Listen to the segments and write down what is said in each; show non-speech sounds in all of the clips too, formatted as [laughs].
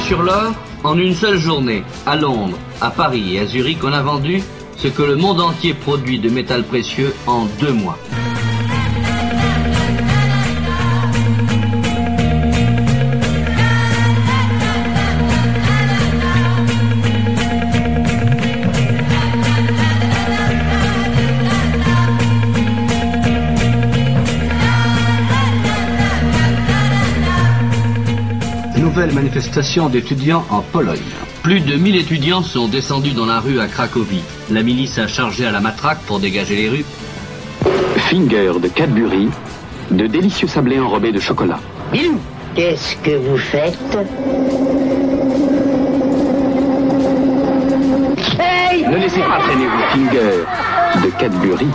Sur l'or En une seule journée, à Londres, à Paris et à Zurich, on a vendu ce que le monde entier produit de métal précieux en deux mois. Nouvelle manifestation d'étudiants en Pologne. Plus de 1000 étudiants sont descendus dans la rue à Cracovie. La milice a chargé à la matraque pour dégager les rues. Finger de Cadbury, de délicieux sablés enrobés de chocolat. Bilou, qu'est-ce que vous faites Hey Ne laissez pas traîner vos Finger de Cadbury.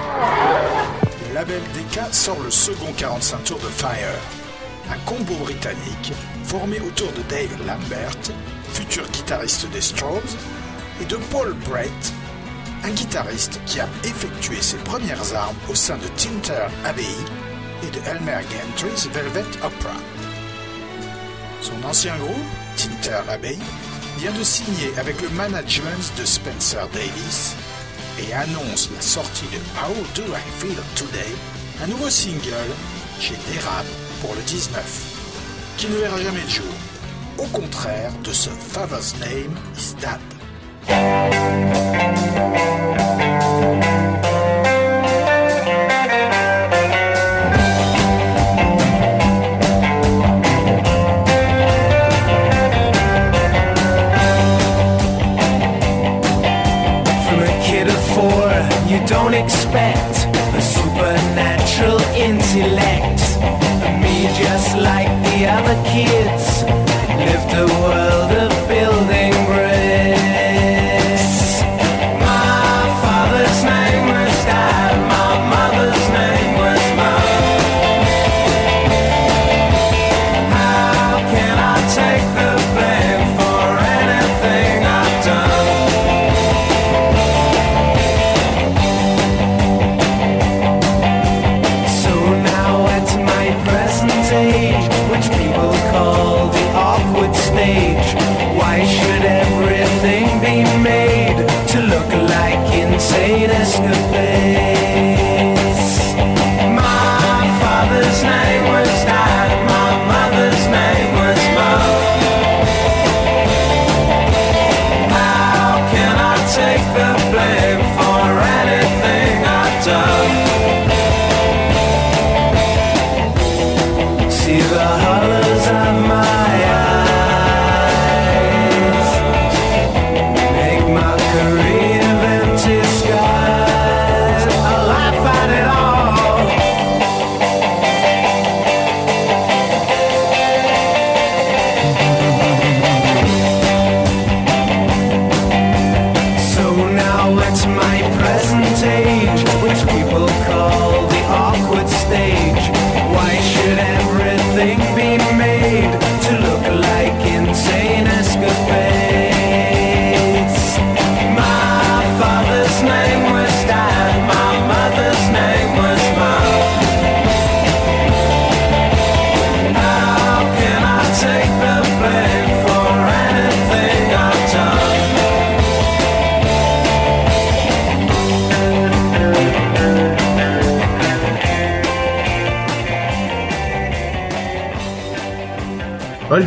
Le label DK sort le second 45 tours de Fire un combo britannique formé autour de Dave Lambert, futur guitariste des Strokes, et de Paul Brett, un guitariste qui a effectué ses premières armes au sein de Tinter Abbey et de Elmer Gantry's Velvet Opera. Son ancien groupe, Tinter Abbey, vient de signer avec le management de Spencer Davis et annonce la sortie de How Do I Feel Today, un nouveau single chez Derab pour le 19, qui ne verra jamais le jour, au contraire de ce Father's Name is Dad. Don't expect a supernatural intellect.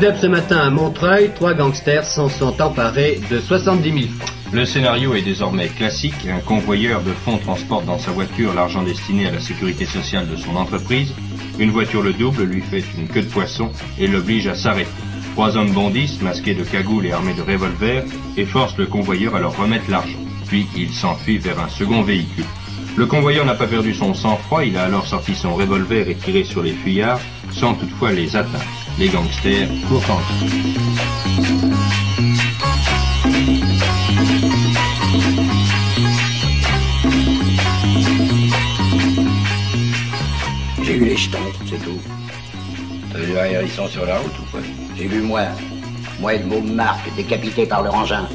Ce matin à Montreuil, trois gangsters s'en sont emparés de 70 000 francs. Le scénario est désormais classique. Un convoyeur de fonds transporte dans sa voiture l'argent destiné à la sécurité sociale de son entreprise. Une voiture le double lui fait une queue de poisson et l'oblige à s'arrêter. Trois hommes bondissent, masqués de cagoules et armés de revolvers, et forcent le convoyeur à leur remettre l'argent. puis il s'enfuit vers un second véhicule. Le convoyeur n'a pas perdu son sang-froid, il a alors sorti son revolver et tiré sur les fuyards, sans toutefois les atteindre. Les gangsters courent en J'ai eu les jetons, c'est tout. T'as vu un hérisson sur la route ou quoi? J'ai vu moi, moi et le mot Marc, décapité par leur engin.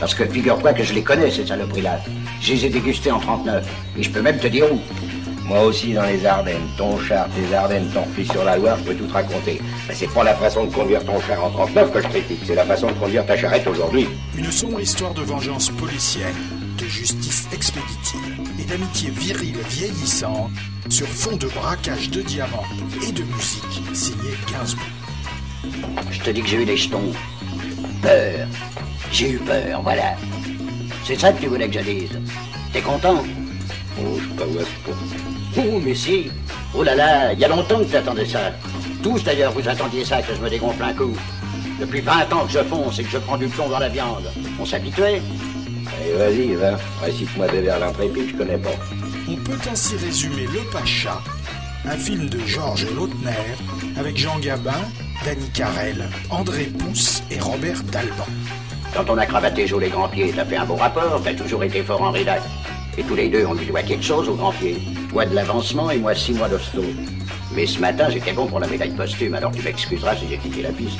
Parce que figure-toi que je les connais, ces saloperies-là. Je les ai dégustés en 39. Et je peux même te dire où. Moi aussi dans les Ardennes. Ton char, tes Ardennes, ton fils sur la Loire, je peux tout te raconter. Mais c'est pas la façon de conduire ton char en 39 que je critique, c'est la façon de conduire ta charrette aujourd'hui. Une sombre histoire de vengeance policière, de justice expéditive et d'amitié virile vieillissante sur fond de braquage de diamants et de musique signée Gainsbourg. Je te dis que j'ai eu des jetons. Peur. J'ai eu peur, voilà. C'est ça que tu voulais que je dise. T'es content? Oh, je pas où est-ce Oh, mais si. Oh là là, il y a longtemps que t'attendais ça. Tous d'ailleurs, vous attendiez ça, que je me dégonfle un coup. Depuis 20 ans que je fonce et que je prends du plomb dans la viande. On s'habituait Allez, vas-y, va. Récite-moi des vers l'intrépide, je connais pas. On peut ainsi résumer Le Pacha, un film de Georges Lautner avec Jean Gabin, Danny Carrel, André Pousse et Robert Dalban. Quand on a cravaté Joe les grands pieds, t'as fait un beau rapport, t'as toujours été fort en rédac. Et tous les deux, on lui doit quelque chose aux grands pieds. Toi de l'avancement et moi six mois d'hosto. Mais ce matin, j'étais bon pour la médaille posthume, alors tu m'excuseras si j'ai quitté la piste.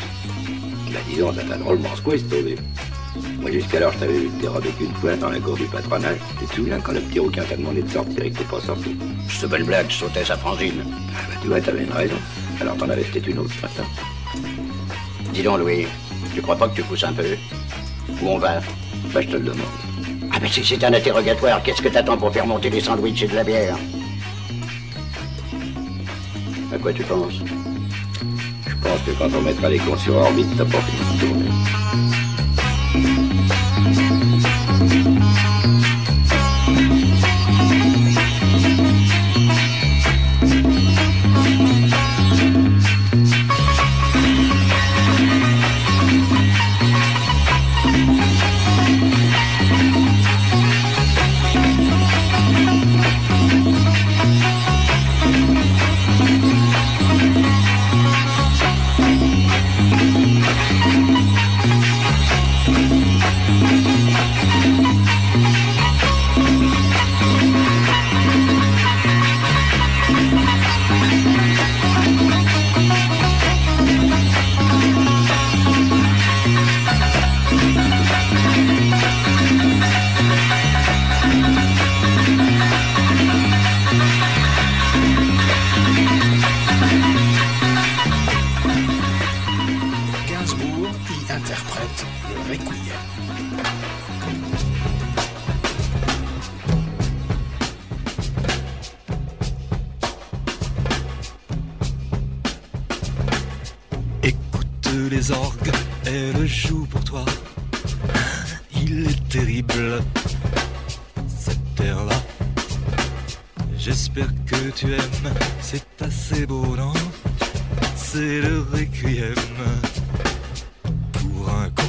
Bah dis donc, ça t'a drôlement secoué, ce tournée. Moi, jusqu'alors, je t'avais vu te dérober qu'une fois dans la cour du patronage. Tu te souviens quand le petit rouquin t'a demandé de sortir et que t'es pas sorti? C'est belle blague, je sautais sa frangine. Ah bah tu vois, t'avais une raison. Alors t'en avais peut-être une autre ce matin. Dis donc, Louis, tu crois pas que tu pousses un peu? Où on va? Bah je te le demande. Ben si c'est un interrogatoire, qu'est-ce que t'attends pour faire monter des sandwichs et de la bière À quoi tu penses? Je pense que quand on mettra les cons sur orbite, t'as C'est le requiem pour un con.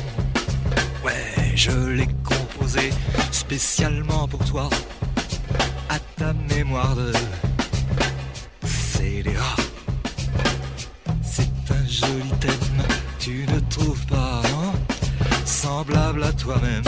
Ouais, je l'ai composé spécialement pour toi, à ta mémoire de scélérat. C'est un joli thème, tu ne trouves pas, non Semblable à toi-même.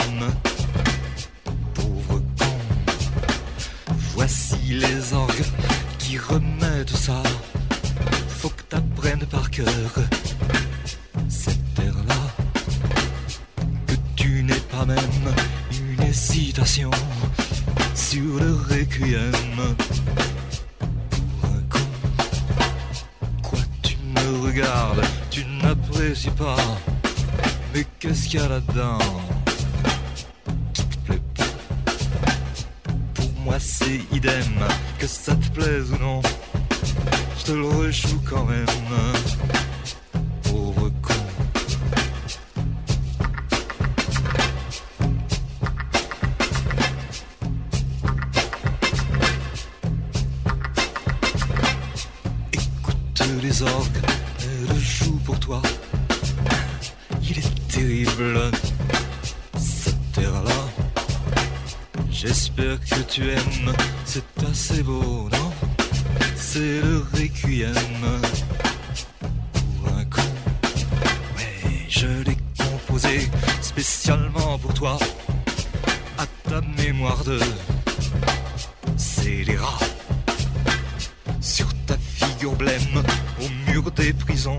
Au mur des prisons,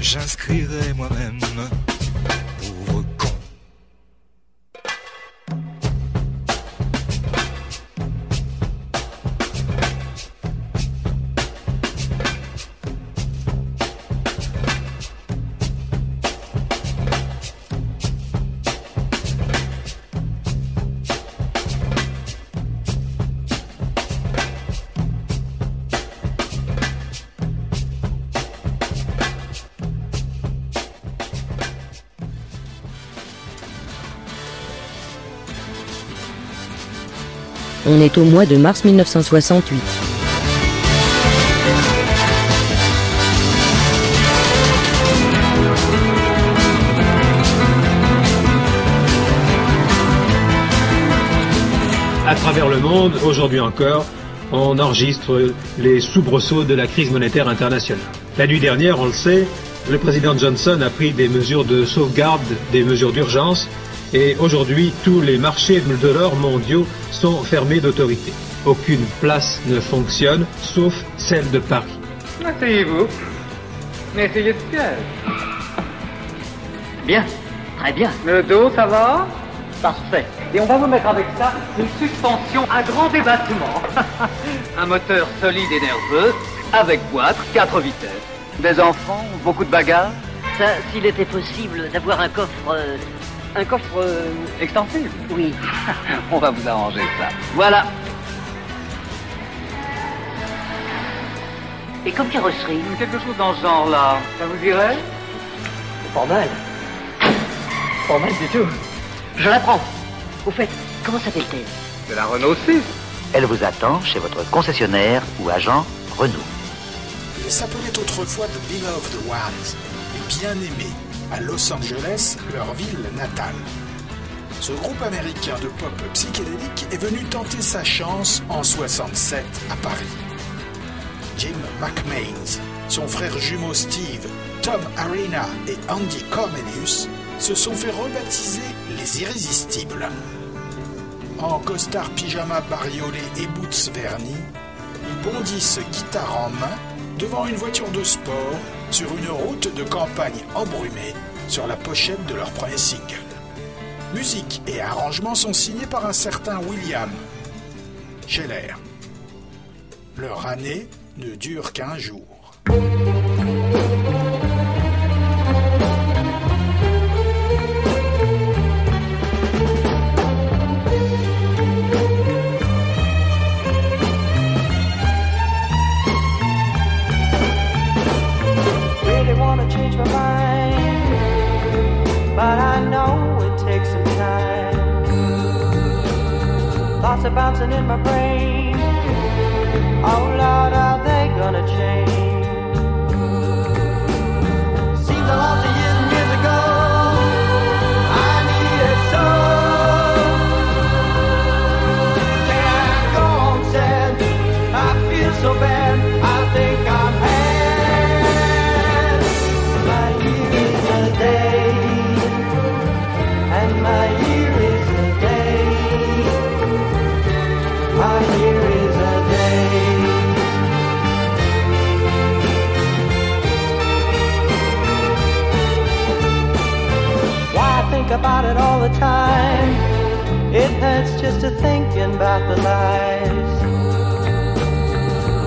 j'inscrirai moi-même est au mois de mars 1968. À travers le monde, aujourd'hui encore, on enregistre les soubresauts de la crise monétaire internationale. La nuit dernière, on le sait, le président Johnson a pris des mesures de sauvegarde, des mesures d'urgence, et aujourd'hui, tous les marchés de l'or mondiaux sont fermés d'autorité. Aucune place ne fonctionne, sauf celle de Paris. Asseyez-vous. Essayez de siège. Bien, très bien. Le dos, ça va? Parfait. Et on va vous mettre avec ça une suspension à grand débattement. [laughs] Un moteur solide et nerveux, avec boîte, quatre vitesses. Des enfants, beaucoup de bagages? Ça, s'il était possible d'avoir un coffre... euh, un coffre... euh, Extensible Oui. [laughs] On va vous arranger ça. Voilà. Et comme carrosserie Quelque chose dans ce genre-là. Ça vous irait Pas mal. Pas mal du tout. Je la prends. Au fait, comment s'appelle-t-elle? C'est la Renault 6. Elle vous attend chez votre concessionnaire ou agent Renault. Ils s'appelaient autrefois The Beloved Ones, les bien-aimés, à Los Angeles, leur ville natale. Ce groupe américain de pop psychédélique est venu tenter sa chance en 67 à Paris. Jim McMains, son frère jumeau Steve, Tom Arena et Andy Cornelius se sont fait rebaptiser les Irrésistibles. En costard pyjama bariolé et boots vernis, ils bondissent guitare en main devant une voiture de sport sur une route de campagne embrumée sur la pochette de leur premier single. Musique et arrangements sont signés par un certain William Scheller. Leur année ne dure qu'un jour. Are bouncing in my brain. Oh Lord, are they gonna change? To thinking about the lies.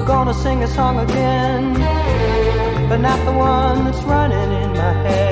Gonna sing a song again, but not the one that's running in my head.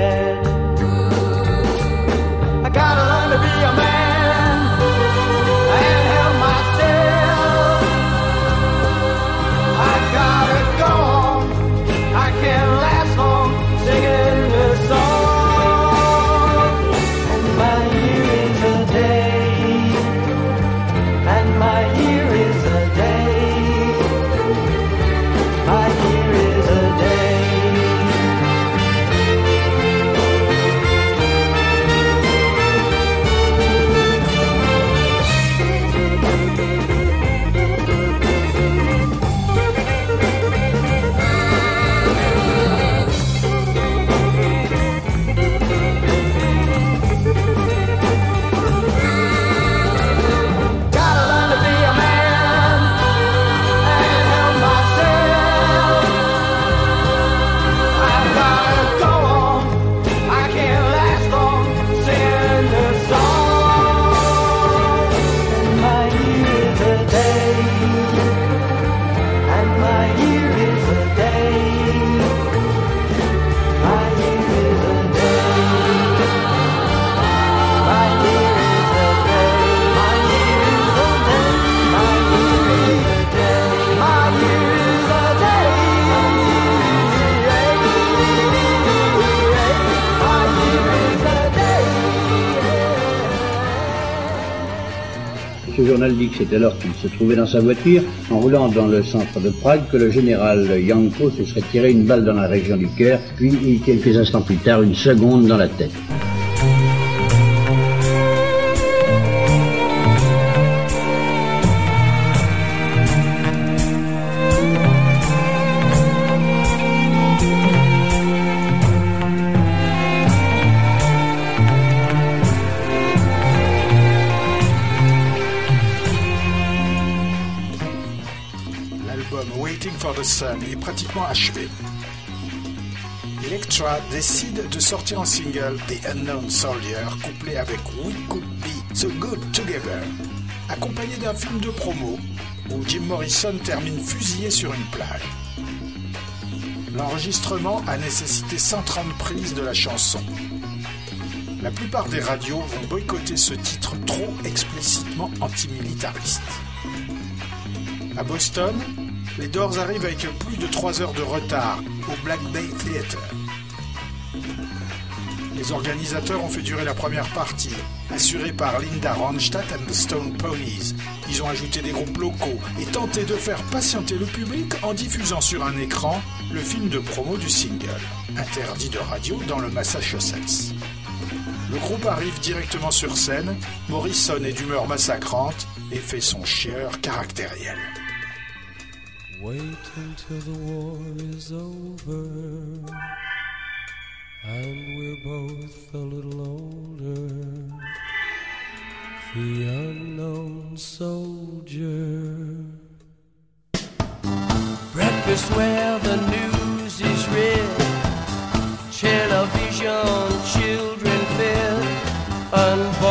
C'est alors qu'il se trouvait dans sa voiture, en roulant dans le centre de Prague, que le général Yanko se serait tiré une balle dans la région du cœur, puis quelques instants plus tard une seconde dans la tête. Pratiquement achevé. Electra décide de sortir en single The Unknown Soldier couplé avec We Could Be So Good Together, accompagné d'un film de promo où Jim Morrison termine fusillé sur une plage. L'enregistrement a nécessité 130 prises de la chanson. La plupart des radios vont boycotter ce titre trop explicitement antimilitariste. À Boston, les Doors arrivent avec plus de 3 heures de retard au Black Bay Theatre. Les organisateurs ont fait durer la première partie, assurée par Linda Ronstadt and the Stone Ponies. Ils ont ajouté des groupes locaux et tenté de faire patienter le public en diffusant sur un écran le film de promo du single, interdit de radio dans le Massachusetts. Le groupe arrive directement sur scène, Morrison est d'humeur massacrante et fait son chieur caractériel. Wait until the war is over and we're both a little older. The unknown soldier. Breakfast where the news is read, television, children fed, unborn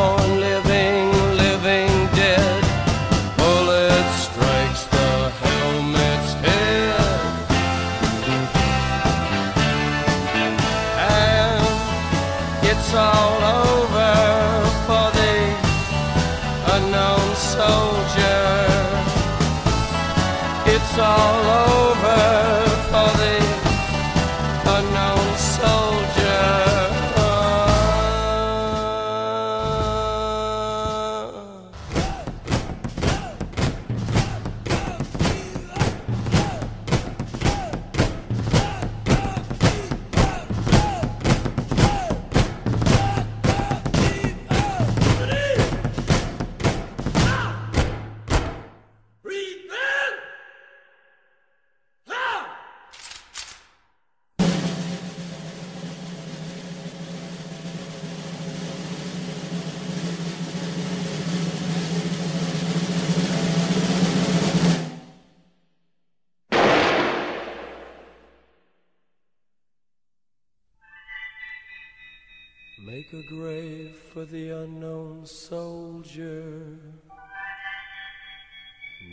A grave for the unknown soldier,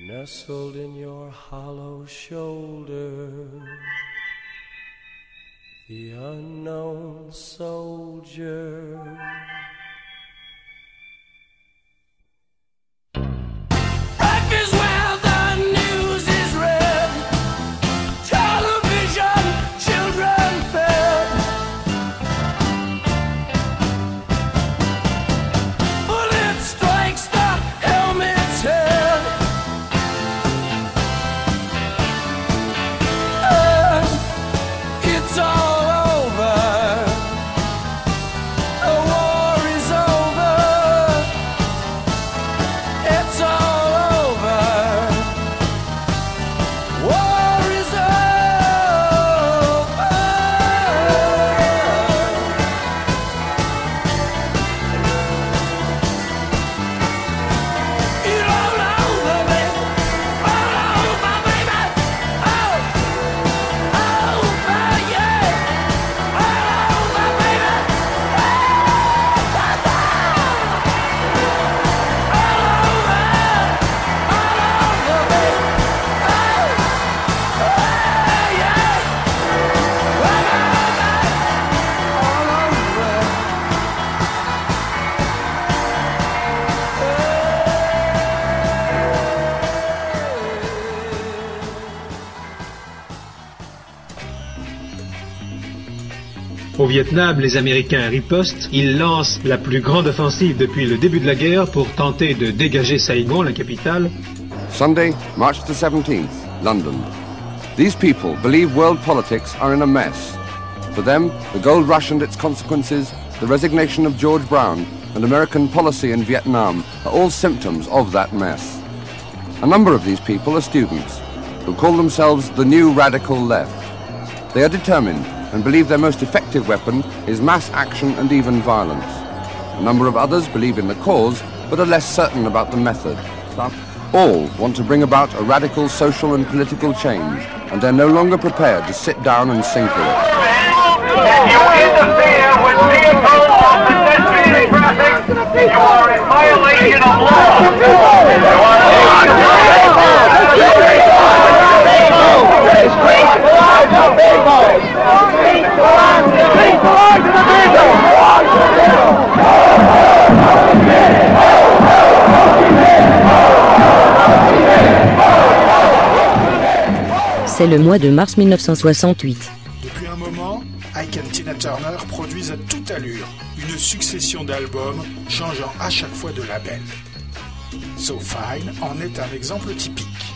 nestled in your hollow shoulder. The unknown soldier. Au Vietnam, les Américains ripostent. Ils lancent la plus grande offensive depuis le début de la guerre pour tenter de dégager Saigon, la capitale. Sunday, March the 17th, London. These people believe world politics are in a mess. For them, the gold rush and its consequences, the resignation of George Brown, and American policy in Vietnam are all symptoms of that mess. A number of these people are students who call themselves the new radical left. They are determined and believe their most effective weapon is mass action and even violence. A number of others believe in the cause but are less certain about the method. All want to bring about a radical social and political change and they're no longer prepared to sit down and sing for it. If you interfere with vehicles on pedestrian traffic, you are in violation of C'est le mois de mars 1968. Depuis un moment, Ike et Tina Turner produisent à toute allure une succession d'albums changeant à chaque fois de label. So Fine en est un exemple typique.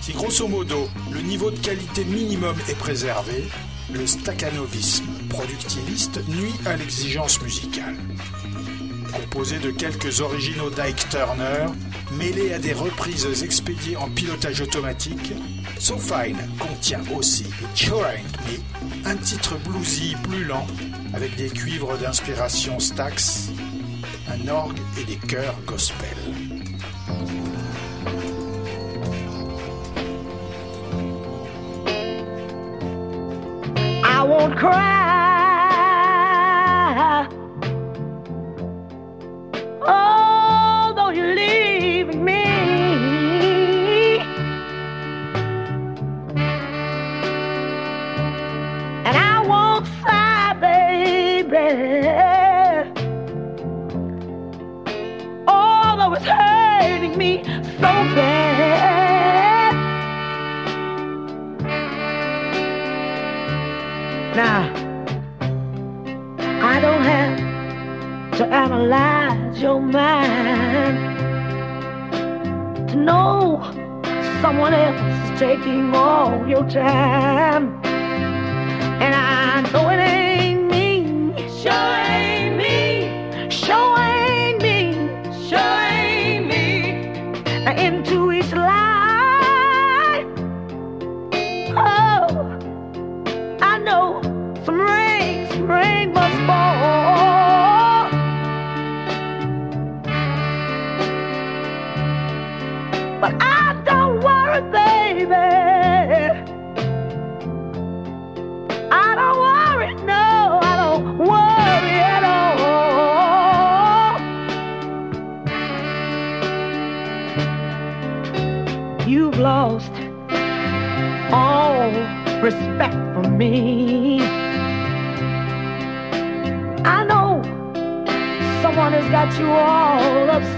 Si grosso modo le niveau de qualité minimum est préservé, le staccanovisme productiviste nuit à l'exigence musicale. Composé de quelques originaux d'Ike Turner, mêlés à des reprises expédiées en pilotage automatique, So Fine contient aussi Sure Me, un titre bluesy plus lent, avec des cuivres d'inspiration Stax, un orgue et des chœurs gospel. don't cry.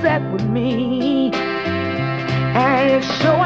Upset with me. And it sure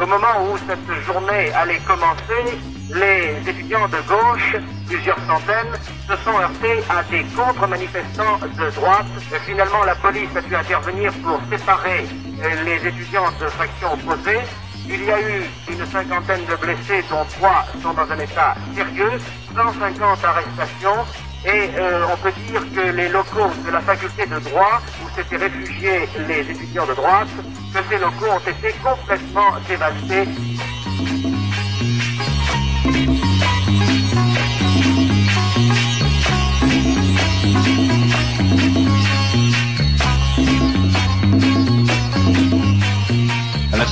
Au moment où cette journée allait commencer, les étudiants de gauche, plusieurs centaines, se sont heurtés à des contre-manifestants de droite. Finalement, la police a dû intervenir pour séparer euh, les étudiants de factions opposées. Il y a eu une cinquantaine de blessés, dont trois sont dans un état sérieux, 150 arrestations, et euh, on peut dire que les locaux de la faculté de droit, où s'étaient réfugiés les étudiants de droite, que ces locaux ont été complètement dévastés.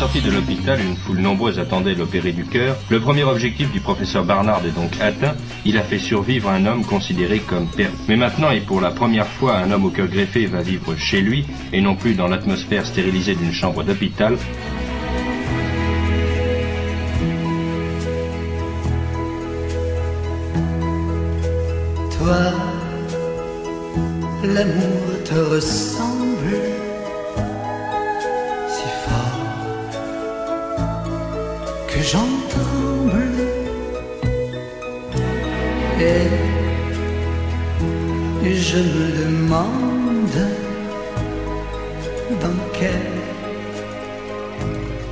Sortie de l'hôpital, une foule nombreuse attendait l'opéré du cœur. Le premier objectif du professeur Barnard est donc atteint. Il a fait survivre un homme considéré comme perdu. Mais maintenant, et pour la première fois, un homme au cœur greffé va vivre chez lui, et non plus dans l'atmosphère stérilisée d'une chambre d'hôpital. Toi, l'amour te ressemble que j'en tremble. Et je me demande dans quel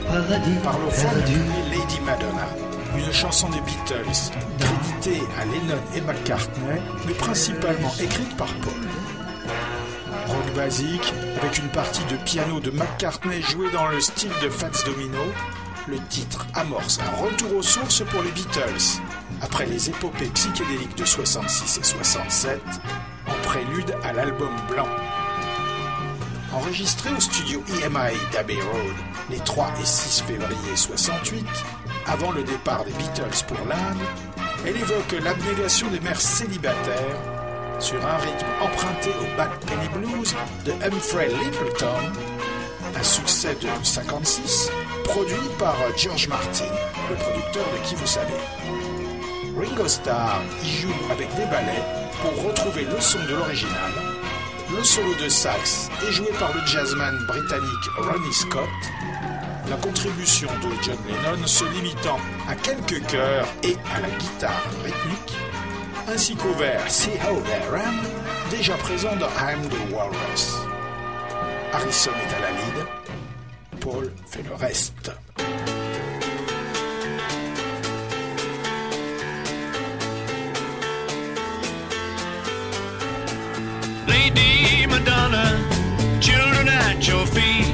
paradis Par le perdu. Lady Madonna, une chanson des Beatles, créditée à Lennon et McCartney, mais principalement écrite par Paul. Rock basique, avec une partie de piano de McCartney jouée dans le style de Fats Domino, le titre amorce un retour aux sources pour les Beatles, après les épopées psychédéliques de 66 et 67, en prélude à l'album blanc. Enregistré au studio EMI d'Abbey Road les 3 et 6 février 68, avant le départ des Beatles pour l'Inde, elle évoque l'abnégation des mères célibataires sur un rythme emprunté au Back Penny Blues de Humphrey Littleton, un succès de 56, produit par George Martin, le producteur de Qui vous savez. Ringo Starr y joue avec des ballets pour retrouver le son de l'original. Le solo de sax est joué par le jazzman britannique Ronnie Scott. La contribution de John Lennon se limitant à quelques chœurs et à la guitare rythmique, ainsi qu'au vers See How They Ran, déjà présent dans I'm the Walrus. Harrison est à la lead, Paul fait le reste. Lady Madonna, children at your feet.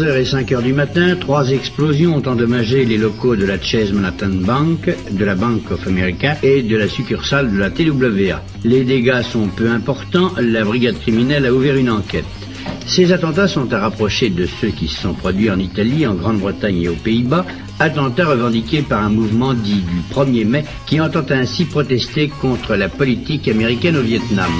3h et 5h du matin, trois explosions ont endommagé les locaux de la Chase Manhattan Bank, de la Bank of America et de la succursale de la TWA. Les dégâts sont peu importants, la brigade criminelle a ouvert une enquête. Ces attentats sont à rapprocher de ceux qui se sont produits en Italie, en Grande-Bretagne et aux Pays-Bas, attentats revendiqués par un mouvement dit du 1er mai qui entend ainsi protester contre la politique américaine au Vietnam.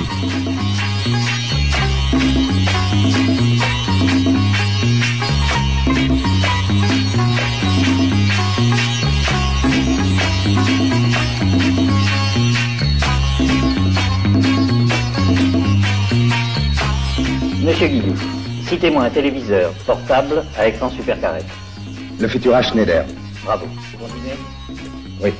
Monsieur Guillou, citez-moi un téléviseur portable à écran super carré. Le Futura Schneider. Bravo. Vous continuez? Oui.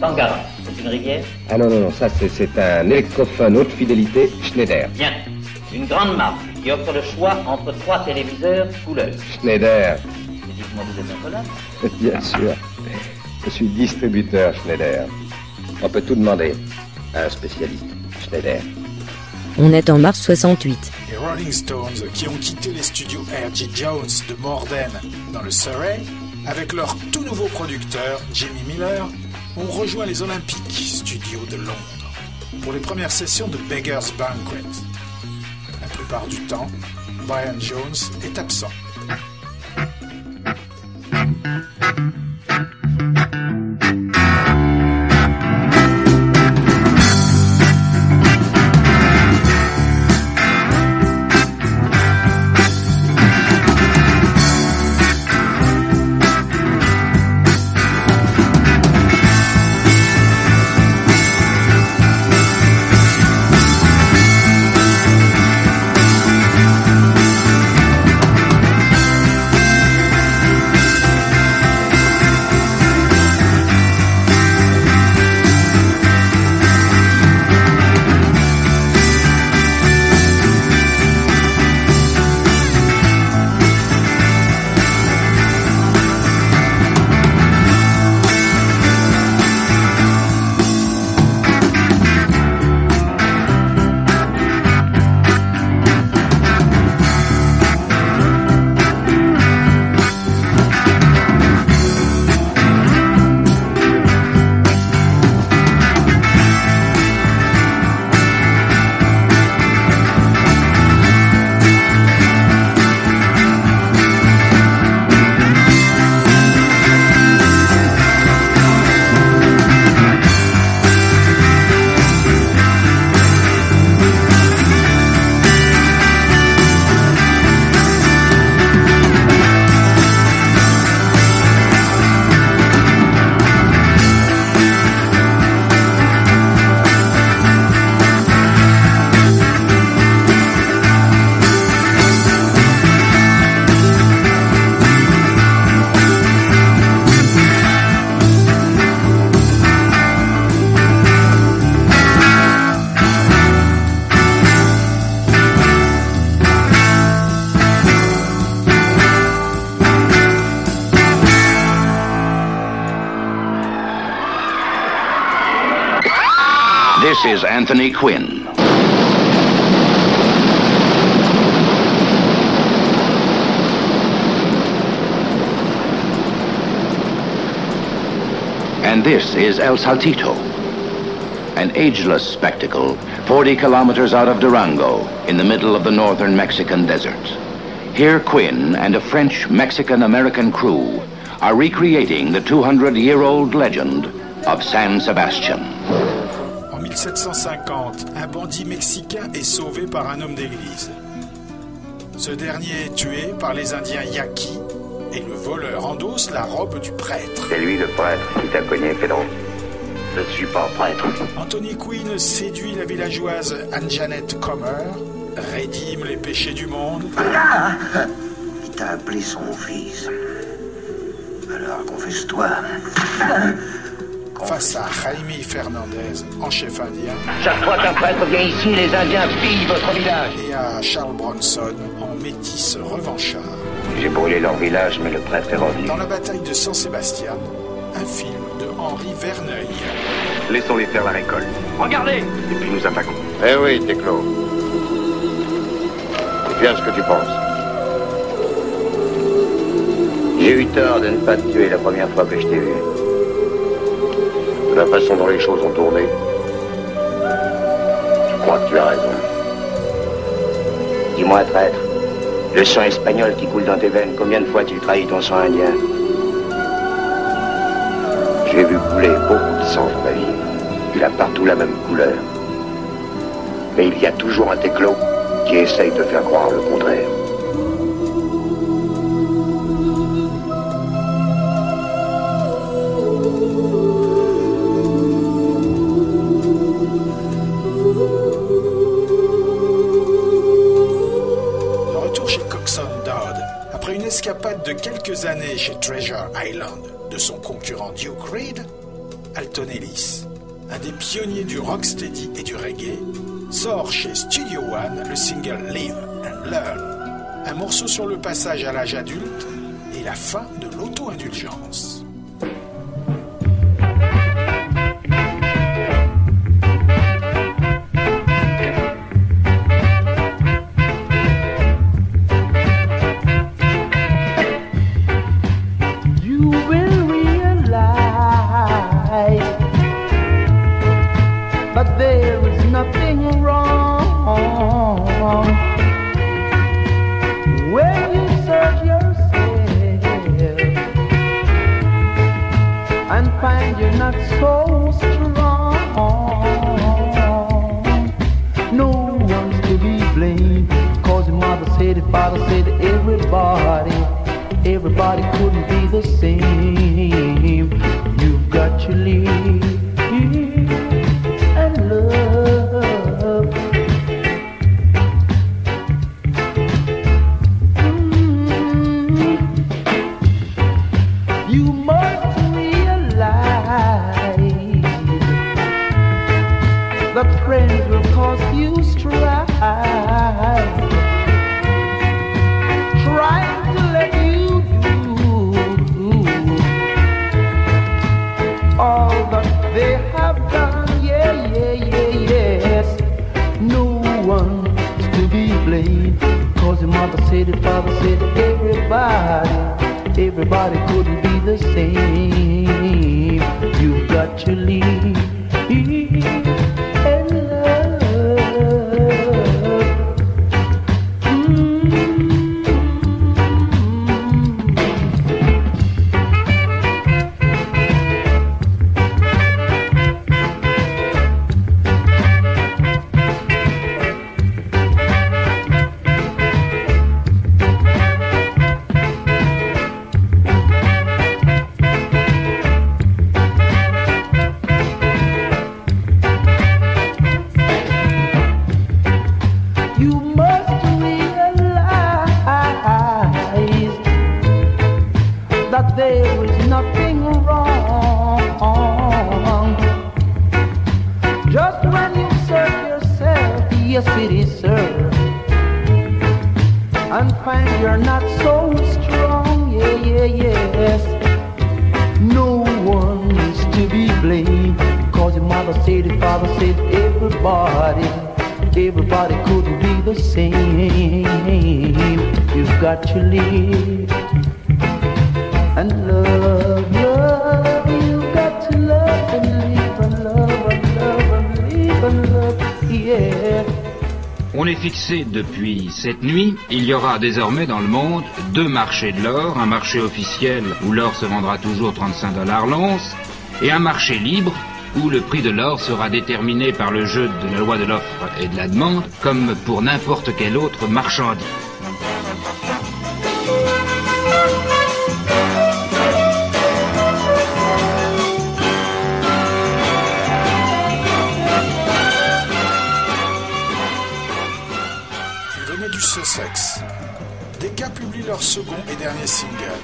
Tangara, c'est une rivière? Ah non, non, non, ça c'est- c'est un électrophone haute fidélité Schneider. Bien. Une grande marque qui offre le choix entre trois téléviseurs couleurs. Schneider, Et dites-moi, vous êtes un collab [laughs] bien sûr. Je suis distributeur Schneider. On peut tout demander à un spécialiste Schneider. On est en mars 68. Rolling Stones, qui ont quitté les studios R.G. Jones de Morden dans le Surrey, avec leur tout nouveau producteur, Jimmy Miller, ont rejoint les Olympiques studios de Londres pour les premières sessions de Beggar's Banquet. La plupart du temps, Brian Jones est absent. Anthony Quinn. And this is El Saltito, an ageless spectacle 40 kilometers out of Durango in the middle of the northern Mexican desert. Here Quinn and a French Mexican American crew are recreating the 200 year old legend of San Sebastian. En 1750, un bandit mexicain est sauvé par un homme d'église. Ce dernier est tué par les Indiens Yaqui et le voleur endosse la robe du prêtre. C'est lui le prêtre qui t'a cogné, Pedro. Je ne suis pas prêtre. Anthony Quinn séduit la villageoise Anne-Jeannette Comer, rédime les péchés du monde. Il t'a appelé son fils. Alors confesse-toi. Face à Jaime Fernandez, en chef indien, Chaque fois qu'un prêtre vient ici, les Indiens pillent votre village. et à Charles Bronson, en métis revanchard. J'ai brûlé leur village, mais le prêtre est revenu. Dans la bataille de San Sebastian, un film de Henri Verneuil. Laissons-les faire la récolte. Regardez Et puis nous attaquons. Eh oui, Téclo. C'est bien ce que tu penses. J'ai eu tort de ne pas te tuer la première fois que je t'ai vu. De la façon dont les choses ont tourné, je crois que tu as raison. Dis-moi, traître, le sang espagnol qui coule dans tes veines, combien de fois tu trahis ton sang indien? J'ai vu couler beaucoup de sang dans ma vie. Il a partout la même couleur. Mais il y a toujours un téclo qui essaye de faire croire le contraire. Son concurrent Duke Reed, Alton Ellis, un des pionniers du rocksteady et du reggae, sort chez Studio One le single Live and Learn, un morceau sur le passage à l'âge adulte et la fin de l'auto-indulgence. Désormais dans le monde deux marchés de l'or, un marché officiel où l'or se vendra toujours 35 dollars l'once, et un marché libre où le prix de l'or sera déterminé par le jeu de la loi de l'offre et de la demande, comme pour n'importe quelle autre marchandise. Du Sussex. Gars publient leur second et dernier single,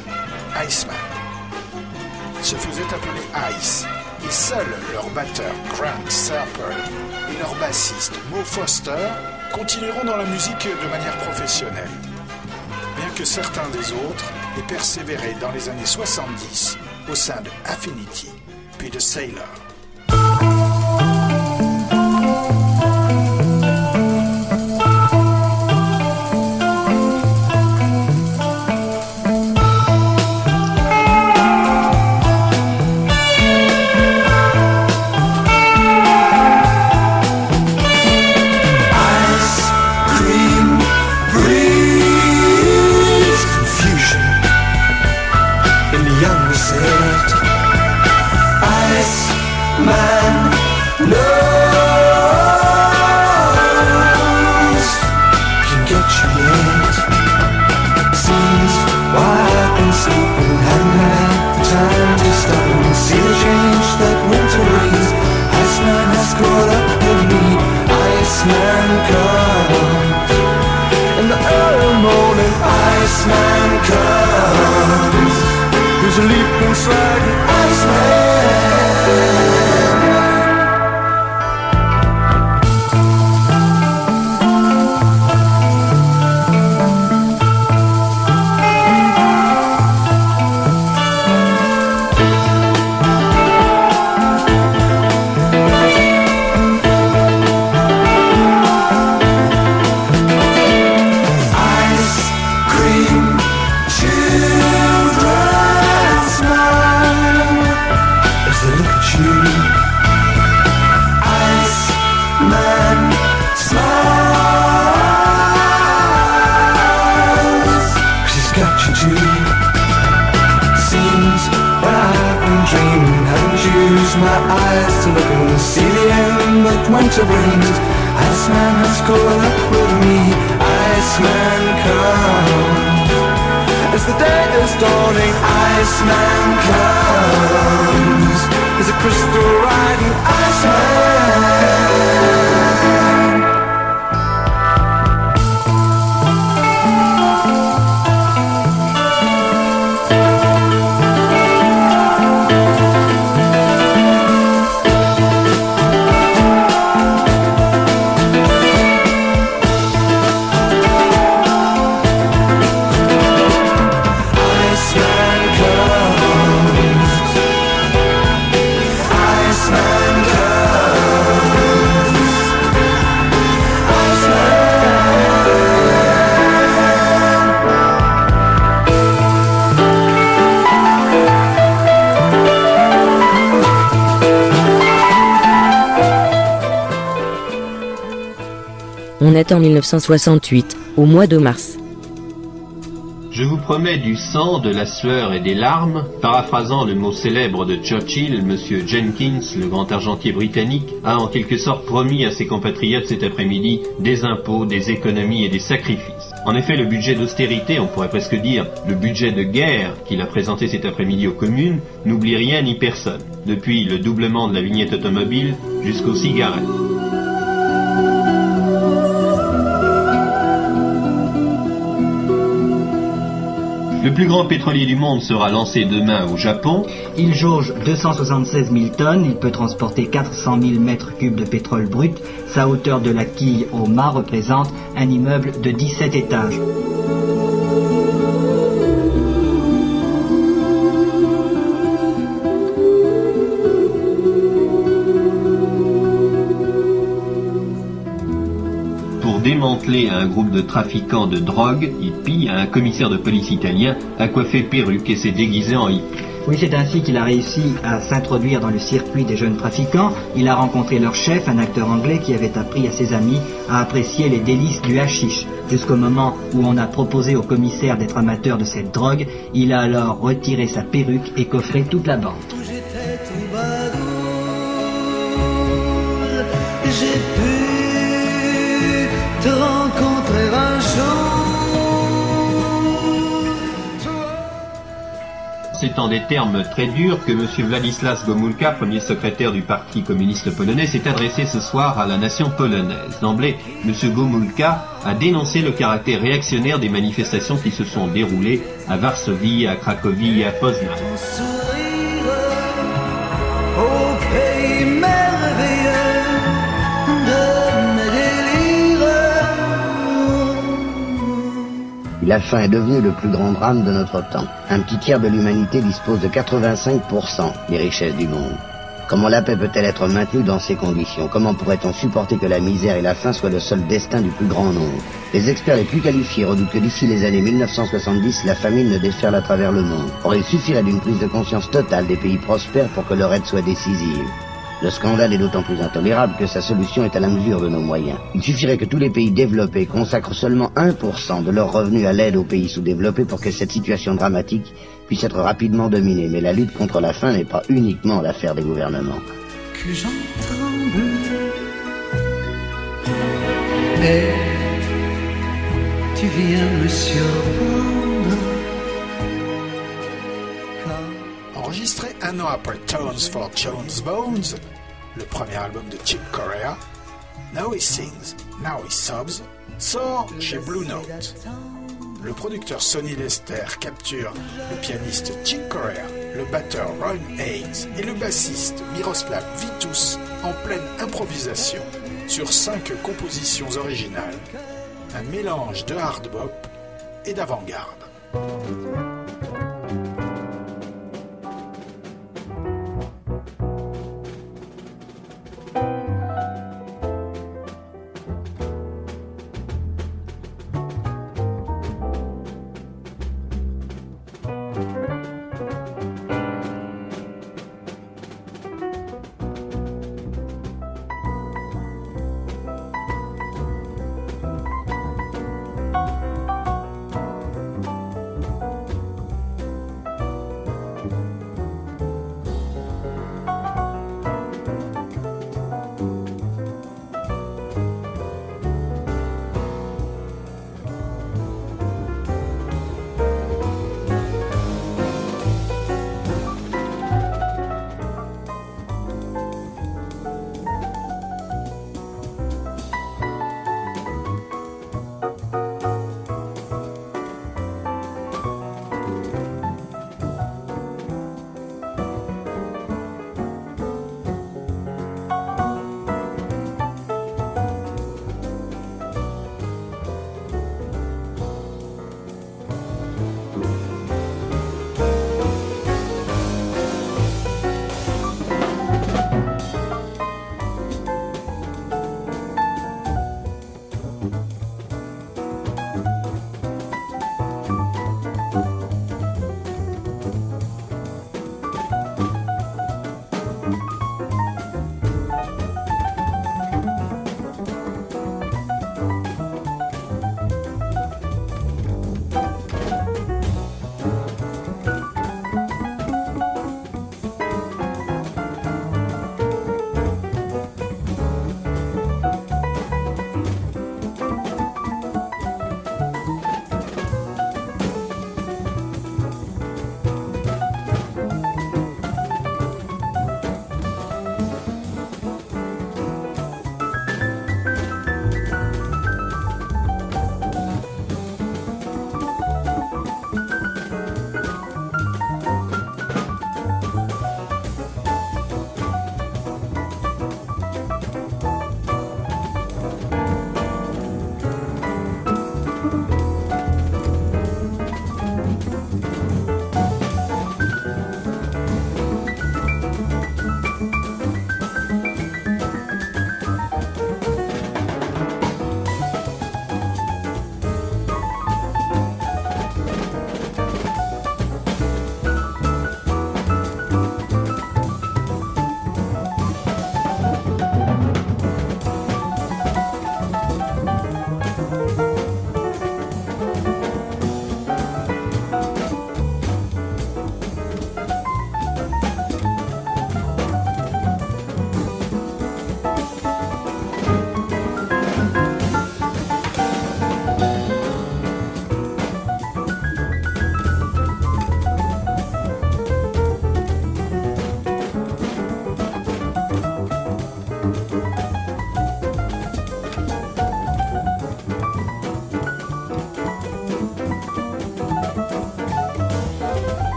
Iceman. Se faisaient appeler Ice, et seuls leur batteur Grant Serper et leur bassiste Mo Foster continueront dans la musique de manière professionnelle. Bien que certains des autres aient persévéré dans les années 70 au sein de Affinity, puis de Sailor. Volkswagen Iceman. En 1968, au mois de mars. Je vous promets du sang, de la sueur et des larmes, paraphrasant le mot célèbre de Churchill, M. Jenkins, le grand argentier britannique, a en quelque sorte promis à ses compatriotes cet après-midi des impôts, des économies et des sacrifices. En effet, le budget d'austérité, on pourrait presque dire le budget de guerre qu'il a présenté cet après-midi aux communes, n'oublie rien ni personne, depuis le doublement de la vignette automobile jusqu'aux cigarettes. Le plus grand pétrolier du monde sera lancé demain au Japon. Il jauge 276 000 tonnes, il peut transporter 400 000 mètres cubes de pétrole brut. Sa hauteur de la quille au mât représente un immeuble de 17 étages. Pour démanteler un groupe de trafiquants de drogue, hippie, un commissaire de police italien a coiffé perruque et s'est déguisé en hippie. Oui, c'est ainsi qu'il a réussi à s'introduire dans le circuit des jeunes trafiquants. Il a rencontré leur chef, un acteur anglais qui avait appris à ses amis à apprécier les délices du hashish. Jusqu'au moment où on a proposé au commissaire d'être amateur de cette drogue, il a alors retiré sa perruque et coffré toute la bande. C'est en des termes très durs que M. Władysław Gomulka, premier secrétaire du Parti communiste polonais, s'est adressé ce soir à la nation polonaise. D'emblée, M. Gomulka a dénoncé le caractère réactionnaire des manifestations qui se sont déroulées à Varsovie, à Cracovie et à Poznan. La faim est devenue le plus grand drame de notre temps. Un petit tiers de l'humanité dispose de 85% des richesses du monde. Comment la paix peut-elle être maintenue dans ces conditions? Comment pourrait-on supporter que la misère et la faim soient le seul destin du plus grand nombre? Les experts les plus qualifiés redoutent que d'ici les années 1970, la famine ne déferle à travers le monde. Or, il suffirait d'une prise de conscience totale des pays prospères pour que leur aide soit décisive. Le scandale est d'autant plus intolérable que sa solution est à la mesure de nos moyens. Il suffirait que tous les pays développés consacrent seulement 1% de leurs revenus à l'aide aux pays sous-développés pour que cette situation dramatique puisse être rapidement dominée. Mais la lutte contre la faim n'est pas uniquement l'affaire des gouvernements. que j'en tremble. Tu viens me. Enregistré un an après Tones for Jones Bones, le premier album de Chick Corea, Now He Sings, Now He Sobs, sort chez Blue Note. Le producteur Sonny Lester capture le pianiste Chick Corea, le batteur Ron Haynes et le bassiste Miroslav Vitus en pleine improvisation sur cinq compositions originales, un mélange de hard bop et d'avant-garde.